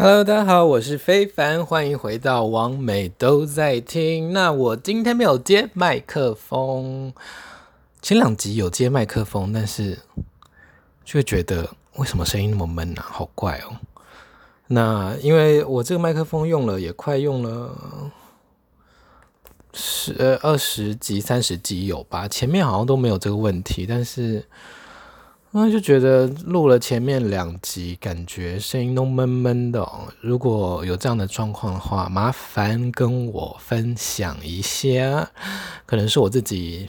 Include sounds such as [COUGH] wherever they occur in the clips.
Hello，大家好，我是非凡，欢迎回到网美都在听。那我今天没有接麦克风，前两集有接麦克风，但是就觉得为什么声音那么闷啊，好怪哦。那因为我这个麦克风用了也快用了十二十集、三十集有吧，前面好像都没有这个问题，但是。那就觉得录了前面两集，感觉声音都闷闷的。如果有这样的状况的话，麻烦跟我分享一下。可能是我自己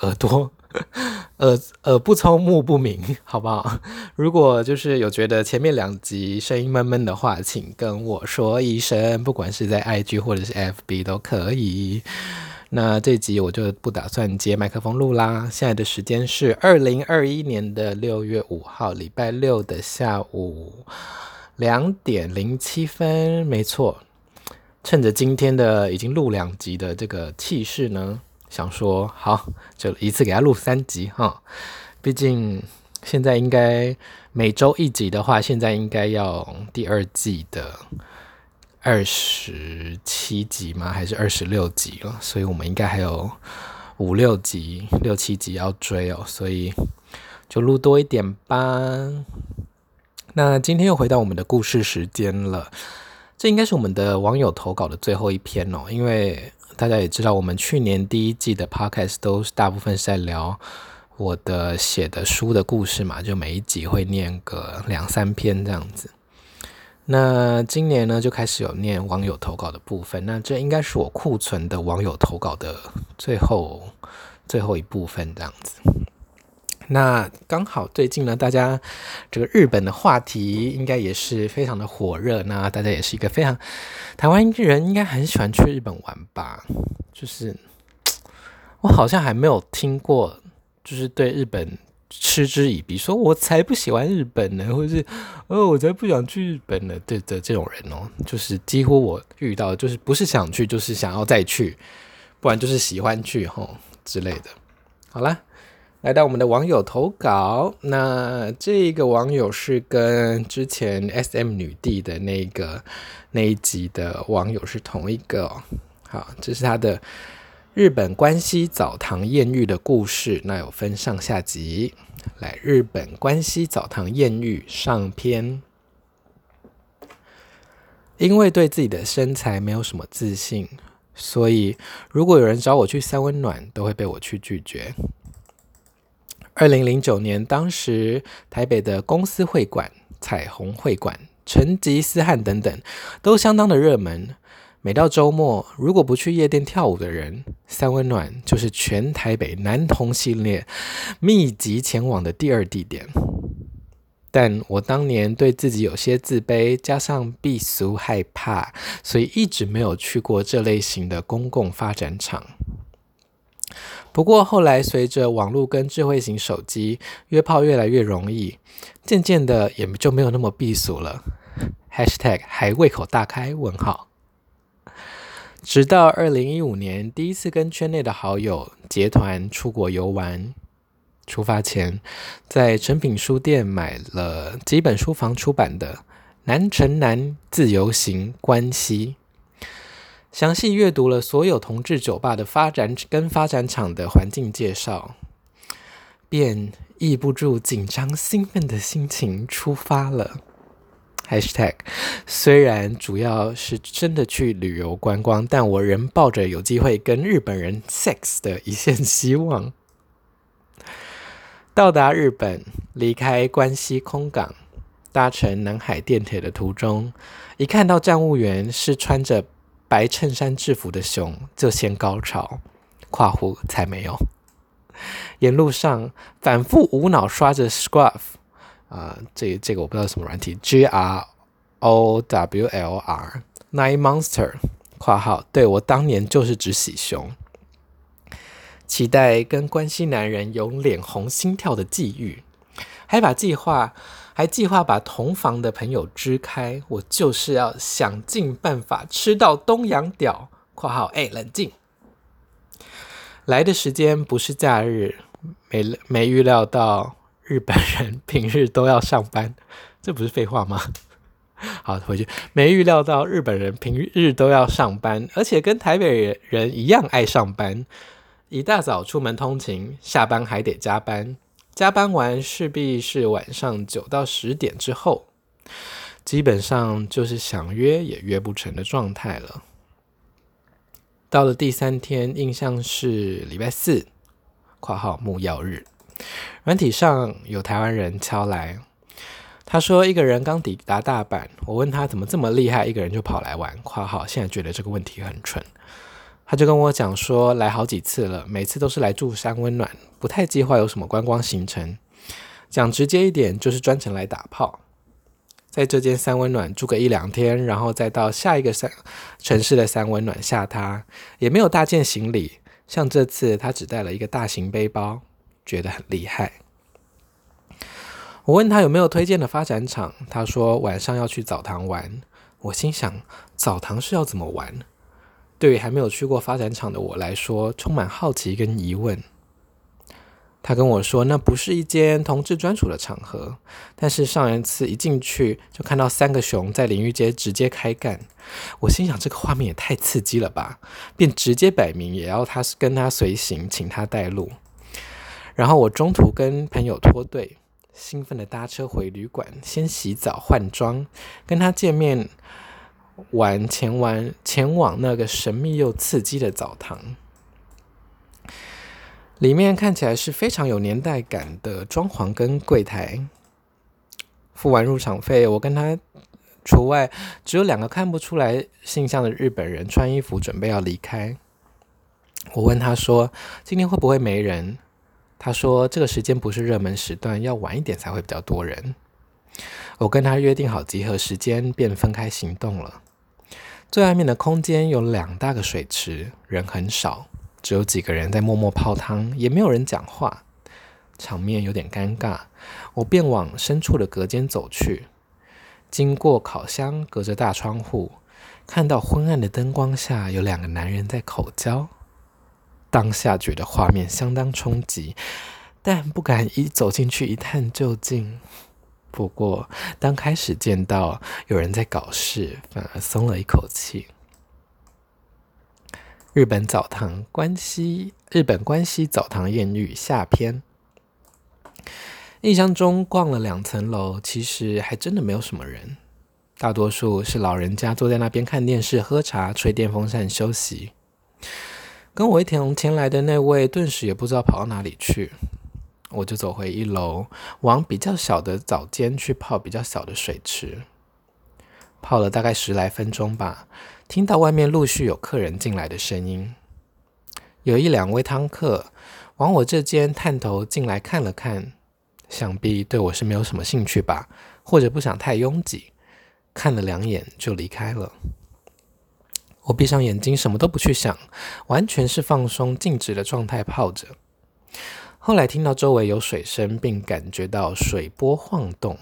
耳朵 [LAUGHS] 耳耳不聪目不明，好不好？如果就是有觉得前面两集声音闷闷的话，请跟我说一声，不管是在 IG 或者是 FB 都可以。那这集我就不打算接麦克风录啦。现在的时间是二零二一年的六月五号，礼拜六的下午两点零七分，没错。趁着今天的已经录两集的这个气势呢，想说好，就一次给他录三集哈。毕竟现在应该每周一集的话，现在应该要第二季的。二十七集吗？还是二十六集了？所以我们应该还有五六集、六七集要追哦，所以就录多一点吧。那今天又回到我们的故事时间了，这应该是我们的网友投稿的最后一篇哦，因为大家也知道，我们去年第一季的 podcast 都是大部分是在聊我的写的书的故事嘛，就每一集会念个两三篇这样子。那今年呢，就开始有念网友投稿的部分。那这应该是我库存的网友投稿的最后最后一部分这样子。那刚好最近呢，大家这个日本的话题应该也是非常的火热。那大家也是一个非常台湾人，应该很喜欢去日本玩吧？就是我好像还没有听过，就是对日本。嗤之以鼻，说我才不喜欢日本呢，或者是哦，我才不想去日本呢。对的，这种人哦，就是几乎我遇到，就是不是想去，就是想要再去，不然就是喜欢去吼之类的。好啦，来到我们的网友投稿，那这个网友是跟之前 SM 女帝的那个那一集的网友是同一个哦。好，这是他的。日本关西澡堂艳遇的故事，那有分上下集。来，日本关西澡堂艳遇上篇。因为对自己的身材没有什么自信，所以如果有人找我去三温暖，都会被我去拒绝。二零零九年，当时台北的公司会馆、彩虹会馆、成吉思汗等等，都相当的热门。每到周末，如果不去夜店跳舞的人，三温暖就是全台北男同系列密集前往的第二地点。但我当年对自己有些自卑，加上避俗害怕，所以一直没有去过这类型的公共发展场。不过后来随着网络跟智慧型手机，约炮越来越容易，渐渐的也就没有那么避俗了。#hashtag 还胃口大开？问号。直到二零一五年，第一次跟圈内的好友结团出国游玩，出发前在诚品书店买了几本书房出版的《南城南自由行关西》，详细阅读了所有同志酒吧的发展跟发展场的环境介绍，便抑不住紧张兴奋的心情出发了。Hashtag 虽然主要是真的去旅游观光，但我仍抱着有机会跟日本人 sex 的一线希望。[LAUGHS] 到达日本，离开关西空港，搭乘南海电铁的途中，一看到站务员是穿着白衬衫制服的熊，就先高潮。括弧才没有。沿路上反复无脑刷着 Scruff。啊、这这个我不知道什么软体，G R O W L R Nine Monster（ 括号）对，我当年就是只喜熊，期待跟关西男人有脸红心跳的际遇，还把计划还计划把同房的朋友支开，我就是要想尽办法吃到东洋屌（括号）哎，冷静，来的时间不是假日，没没预料到。日本人平日都要上班，这不是废话吗？[LAUGHS] 好，回去。没预料到日本人平日都要上班，而且跟台北人一样爱上班。一大早出门通勤，下班还得加班，加班完势必是晚上九到十点之后，基本上就是想约也约不成的状态了。到了第三天，印象是礼拜四（括号木曜日），软体上有台湾人敲来，他说一个人刚抵达大阪，我问他怎么这么厉害，一个人就跑来玩（括号现在觉得这个问题很蠢）。他就跟我讲说，来好几次了，每次都是来住三温暖，不太计划有什么观光行程。讲直接一点，就是专程来打炮，在这间三温暖住个一两天，然后再到下一个三城市的三温暖下榻，也没有大件行李。像这次他只带了一个大型背包，觉得很厉害。我问他有没有推荐的发展场，他说晚上要去澡堂玩。我心想，澡堂是要怎么玩？对于还没有去过发展场的我来说，充满好奇跟疑问。他跟我说，那不是一间同志专属的场合，但是上一次一进去就看到三个熊在淋浴间直接开干。我心想，这个画面也太刺激了吧，便直接摆明也要他跟他随行，请他带路。然后我中途跟朋友脱队，兴奋地搭车回旅馆，先洗澡换装，跟他见面。玩前玩前往那个神秘又刺激的澡堂，里面看起来是非常有年代感的装潢跟柜台。付完入场费，我跟他除外，只有两个看不出来性向的日本人穿衣服准备要离开。我问他说：“今天会不会没人？”他说：“这个时间不是热门时段，要晚一点才会比较多人。”我跟他约定好集合时间，便分开行动了。最外面的空间有两大个水池，人很少，只有几个人在默默泡汤，也没有人讲话，场面有点尴尬。我便往深处的隔间走去，经过烤箱，隔着大窗户，看到昏暗的灯光下有两个男人在口交。当下觉得画面相当冲击，但不敢一走进去一探究竟。不过，当开始见到有人在搞事，反而松了一口气。日本澡堂关西，日本关西澡堂艳遇下篇。印象中逛了两层楼，其实还真的没有什么人，大多数是老人家坐在那边看电视、喝茶、吹电风扇休息。跟我一同前来的那位，顿时也不知道跑到哪里去。我就走回一楼，往比较小的澡间去泡比较小的水池，泡了大概十来分钟吧，听到外面陆续有客人进来的声音，有一两位汤客往我这间探头进来看了看，想必对我是没有什么兴趣吧，或者不想太拥挤，看了两眼就离开了。我闭上眼睛，什么都不去想，完全是放松静止的状态泡着。后来听到周围有水声，并感觉到水波晃动。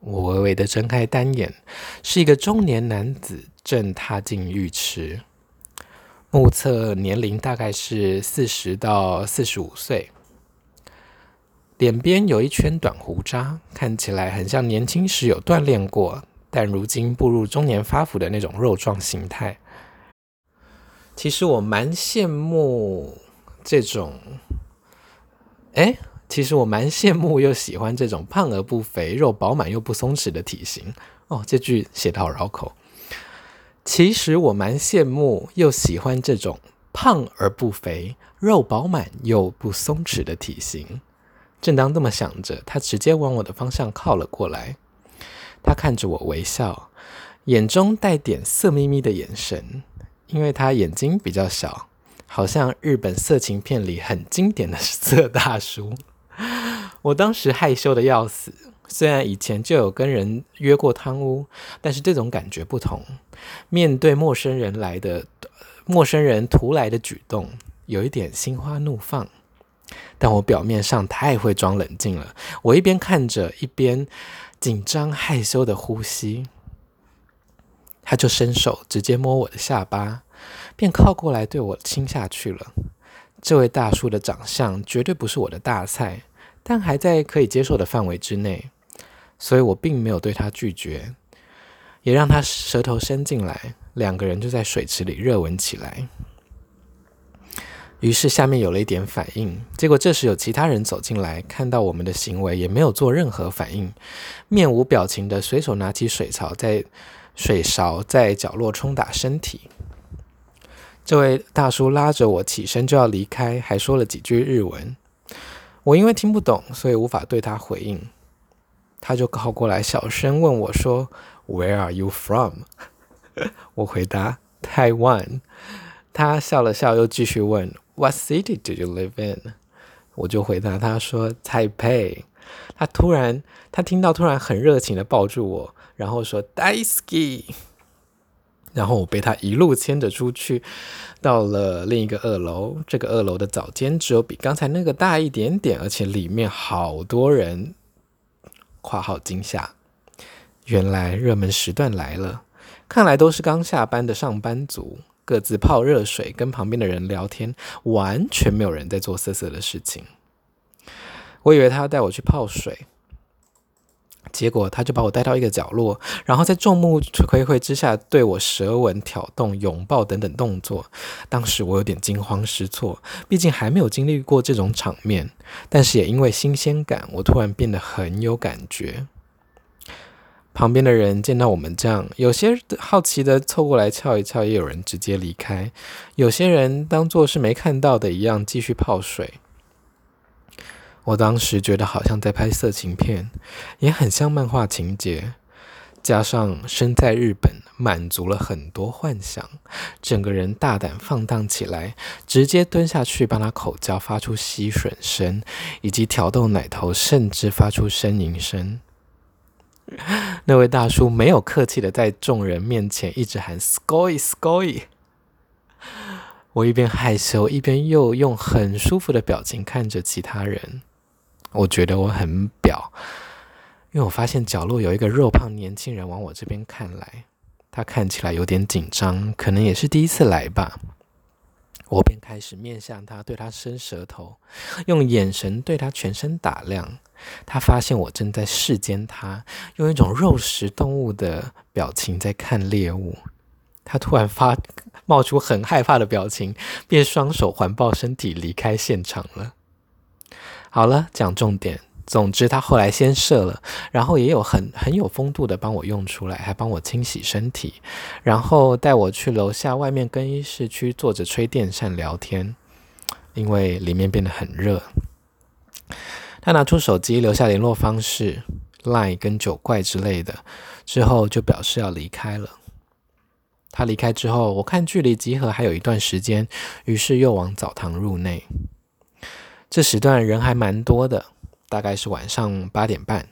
我微微的睁开单眼，是一个中年男子正踏进浴池，目测年龄大概是四十到四十五岁，脸边有一圈短胡渣，看起来很像年轻时有锻炼过，但如今步入中年发福的那种肉状形态。其实我蛮羡慕这种。哎，其实我蛮羡慕又喜欢这种胖而不肥、肉饱满又不松弛的体型哦。这句写得好绕口。其实我蛮羡慕又喜欢这种胖而不肥、肉饱满又不松弛的体型。正当这么想着，他直接往我的方向靠了过来。他看着我微笑，眼中带点色眯眯的眼神，因为他眼睛比较小。好像日本色情片里很经典的色大叔，我当时害羞的要死。虽然以前就有跟人约过汤屋，但是这种感觉不同。面对陌生人来的陌生人突来的举动，有一点心花怒放。但我表面上太会装冷静了，我一边看着，一边紧张害羞的呼吸。他就伸手直接摸我的下巴。便靠过来对我亲下去了。这位大叔的长相绝对不是我的大菜，但还在可以接受的范围之内，所以我并没有对他拒绝。也让他舌头伸进来，两个人就在水池里热吻起来。于是下面有了一点反应，结果这时有其他人走进来，看到我们的行为，也没有做任何反应，面无表情的随手拿起水槽，在水勺在角落冲打身体。这位大叔拉着我起身就要离开，还说了几句日文，我因为听不懂，所以无法对他回应。他就靠过来，小声问我说：“Where are you from？” [LAUGHS] 我回答：“Taiwan。”他笑了笑，又继续问。What city do you live in？我就回答他说台北。”他突然，他听到突然很热情的抱住我，然后说，Daiski。”然后我被他一路牵着出去，到了另一个二楼。这个二楼的早间只有比刚才那个大一点点，而且里面好多人。括号惊吓，原来热门时段来了，看来都是刚下班的上班族。各自泡热水，跟旁边的人聊天，完全没有人在做色色的事情。我以为他要带我去泡水，结果他就把我带到一个角落，然后在众目睽睽之下对我舌吻、挑动、拥抱等等动作。当时我有点惊慌失措，毕竟还没有经历过这种场面，但是也因为新鲜感，我突然变得很有感觉。旁边的人见到我们这样，有些好奇的凑过来翘一翘，也有人直接离开。有些人当做是没看到的一样继续泡水。我当时觉得好像在拍色情片，也很像漫画情节。加上身在日本，满足了很多幻想，整个人大胆放荡起来，直接蹲下去帮他口交，发出吸吮声，以及挑逗奶头，甚至发出呻吟声。[LAUGHS] 那位大叔没有客气的在众人面前一直喊 “scoy scoy”，[LAUGHS] 我一边害羞一边又用很舒服的表情看着其他人。我觉得我很婊，因为我发现角落有一个肉胖年轻人往我这边看来，他看起来有点紧张，可能也是第一次来吧。我便开始面向他，对他伸舌头，用眼神对他全身打量。他发现我正在视奸他，用一种肉食动物的表情在看猎物。他突然发冒出很害怕的表情，便双手环抱身体离开现场了。好了，讲重点。总之，他后来先射了，然后也有很很有风度的帮我用出来，还帮我清洗身体，然后带我去楼下外面更衣室区坐着吹电扇聊天，因为里面变得很热。他拿出手机留下联络方式，Line 跟九怪之类的，之后就表示要离开了。他离开之后，我看距离集合还有一段时间，于是又往澡堂入内。这时段人还蛮多的。大概是晚上八点半，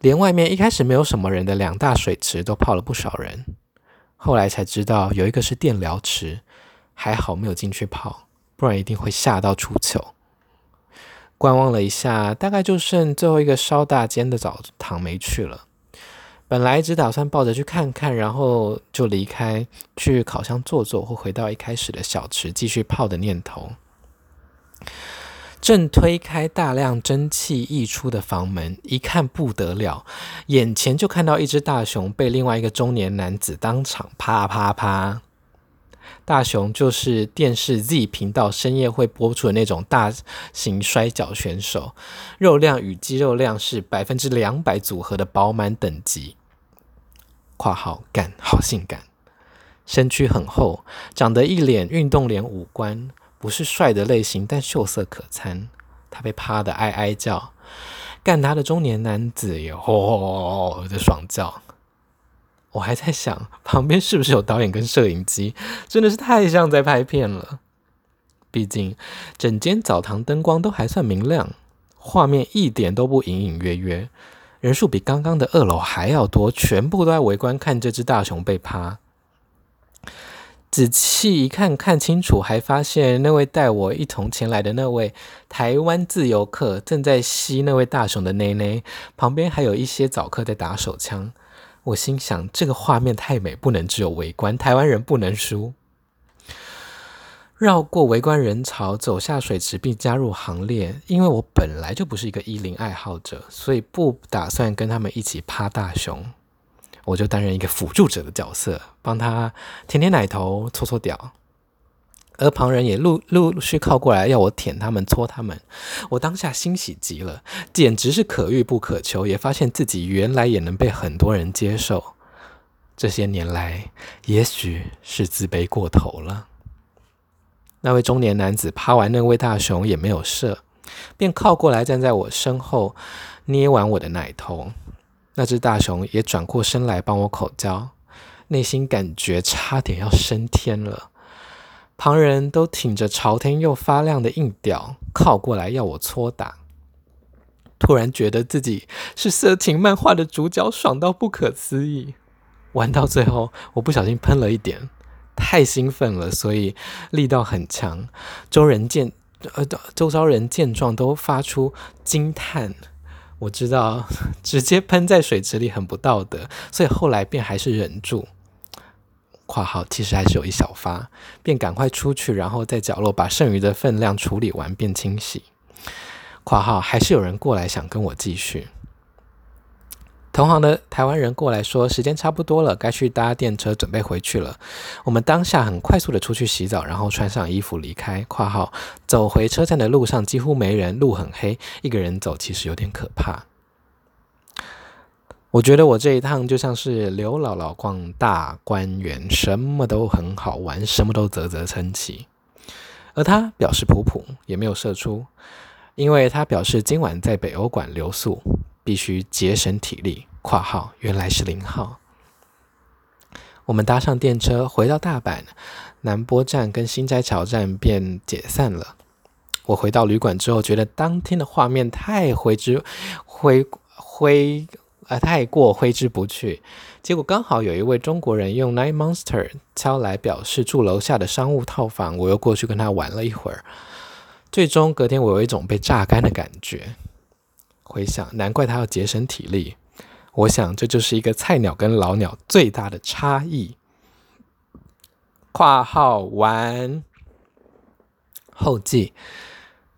连外面一开始没有什么人的两大水池都泡了不少人。后来才知道有一个是电疗池，还好没有进去泡，不然一定会吓到出糗。观望了一下，大概就剩最后一个稍大间的澡堂没去了。本来只打算抱着去看看，然后就离开，去烤箱坐坐，或回到一开始的小池继续泡的念头。正推开大量蒸汽溢出的房门，一看不得了，眼前就看到一只大熊被另外一个中年男子当场啪啪啪。大熊就是电视 Z 频道深夜会播出的那种大型摔跤选手，肉量与肌肉量是百分之两百组合的饱满等级。括号干好性感，身躯很厚，长得一脸运动脸五官。不是帅的类型，但秀色可餐。他被趴得哀哀叫，干他的中年男子也吼吼吼吼的爽叫。我还在想，旁边是不是有导演跟摄影机？真的是太像在拍片了。毕竟整间澡堂灯光都还算明亮，画面一点都不隐隐约约。人数比刚刚的二楼还要多，全部都在围观看这只大熊被趴。仔细一看，看清楚，还发现那位带我一同前来的那位台湾自由客正在吸那位大熊的内内，旁边还有一些早客在打手枪。我心想，这个画面太美，不能只有围观，台湾人不能输。绕过围观人潮，走下水池并加入行列。因为我本来就不是一个一零爱好者，所以不打算跟他们一起趴大熊。我就担任一个辅助者的角色，帮他舔舔奶头、搓搓屌。而旁人也陆陆续靠过来要我舔他们、搓他们，我当下欣喜极了，简直是可遇不可求。也发现自己原来也能被很多人接受。这些年来，也许是自卑过头了。那位中年男子趴完那位大熊也没有射，便靠过来站在我身后，捏完我的奶头。那只大熊也转过身来帮我口交，内心感觉差点要升天了。旁人都挺着朝天又发亮的硬屌靠过来要我搓打，突然觉得自己是色情漫画的主角，爽到不可思议。玩到最后，我不小心喷了一点，太兴奋了，所以力道很强。周人见，呃，周遭人见状都发出惊叹。我知道 [LAUGHS] 直接喷在水池里很不道德，所以后来便还是忍住。括号其实还是有一小发，便赶快出去，然后在角落把剩余的分量处理完便清洗。括号还是有人过来想跟我继续。同行的台湾人过来说时间差不多了，该去搭电车准备回去了。我们当下很快速的出去洗澡，然后穿上衣服离开。括号走回车站的路上几乎没人，路很黑，一个人走其实有点可怕。我觉得我这一趟就像是刘姥姥逛大观园，什么都很好玩，什么都啧啧称奇。而他表示普普，也没有射出，因为他表示今晚在北欧馆留宿，必须节省体力。括号原来是零号。我们搭上电车回到大阪，南波站跟心斋桥站便解散了。我回到旅馆之后，觉得当天的画面太挥之挥挥。啊，太过挥之不去。结果刚好有一位中国人用 Night Monster 敲来表示住楼下的商务套房，我又过去跟他玩了一会儿。最终隔天我有一种被榨干的感觉。回想，难怪他要节省体力。我想这就是一个菜鸟跟老鸟最大的差异。括号完后记，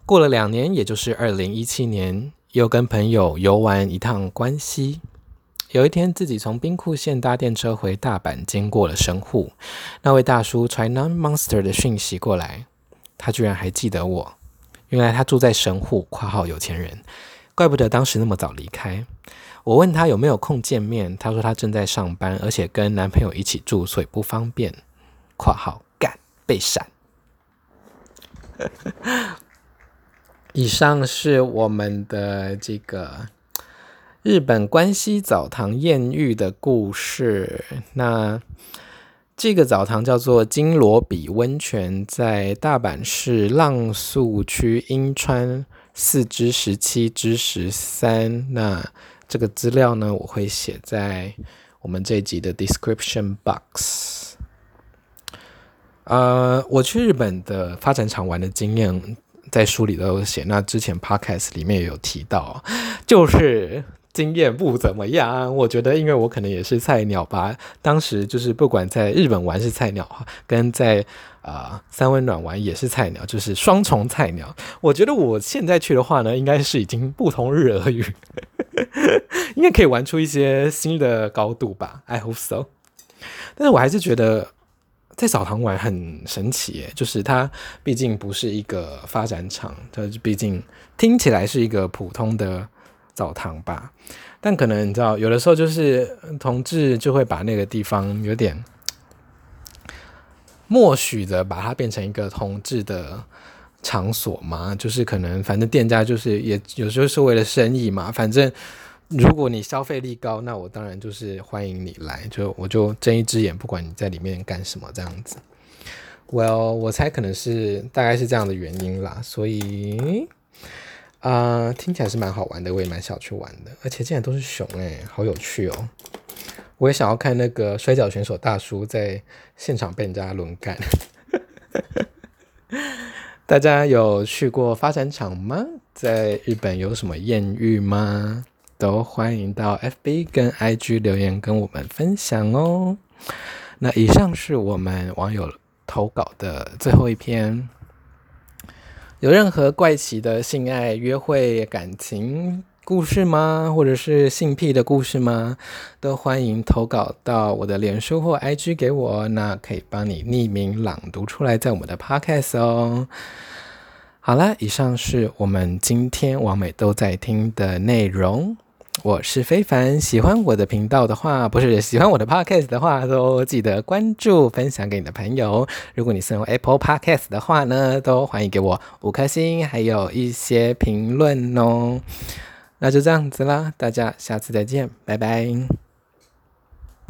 过了两年，也就是二零一七年。又跟朋友游玩一趟关西，有一天自己从兵库县搭电车回大阪，经过了神户，那位大叔传 Night Monster 的讯息过来，他居然还记得我，原来他住在神户（括号有钱人），怪不得当时那么早离开。我问他有没有空见面，他说他正在上班，而且跟男朋友一起住，所以不方便（括号干被闪）。[LAUGHS] 以上是我们的这个日本关西澡堂艳遇的故事。那这个澡堂叫做金罗比温泉，在大阪市浪速区樱川四之十七之十三。那这个资料呢，我会写在我们这一集的 description box。呃，我去日本的发展场玩的经验。在书里都有写，那之前 podcast 里面也有提到，就是经验不怎么样。我觉得，因为我可能也是菜鸟吧，当时就是不管在日本玩是菜鸟，跟在啊、呃、三温暖玩也是菜鸟，就是双重菜鸟。我觉得我现在去的话呢，应该是已经不同日而语，[LAUGHS] 应该可以玩出一些新的高度吧。I hope so。但是我还是觉得。在澡堂玩很神奇耶，就是它毕竟不是一个发展场，它毕竟听起来是一个普通的澡堂吧，但可能你知道，有的时候就是同志就会把那个地方有点默许的把它变成一个同志的场所嘛，就是可能反正店家就是也有时候是为了生意嘛，反正。如果你消费力高，那我当然就是欢迎你来，就我就睁一只眼，不管你在里面干什么这样子。Well，我猜可能是大概是这样的原因啦，所以啊、呃，听起来是蛮好玩的，我也蛮想去玩的，而且竟然都是熊诶、欸，好有趣哦！我也想要看那个摔跤选手大叔在现场被人家轮干。[LAUGHS] 大家有去过发展场吗？在日本有什么艳遇吗？都欢迎到 FB 跟 IG 留言跟我们分享哦。那以上是我们网友投稿的最后一篇。有任何怪奇的性爱、约会、感情故事吗？或者是性癖的故事吗？都欢迎投稿到我的脸书或 IG 给我，那可以帮你匿名朗读出来，在我们的 Podcast 哦。好了，以上是我们今天王美都在听的内容。我是非凡，喜欢我的频道的话，不是喜欢我的 Podcast 的话，都记得关注、分享给你的朋友。如果你是用 Apple Podcast 的话呢，都欢迎给我五颗星，还有一些评论哦。那就这样子啦，大家下次再见，拜拜。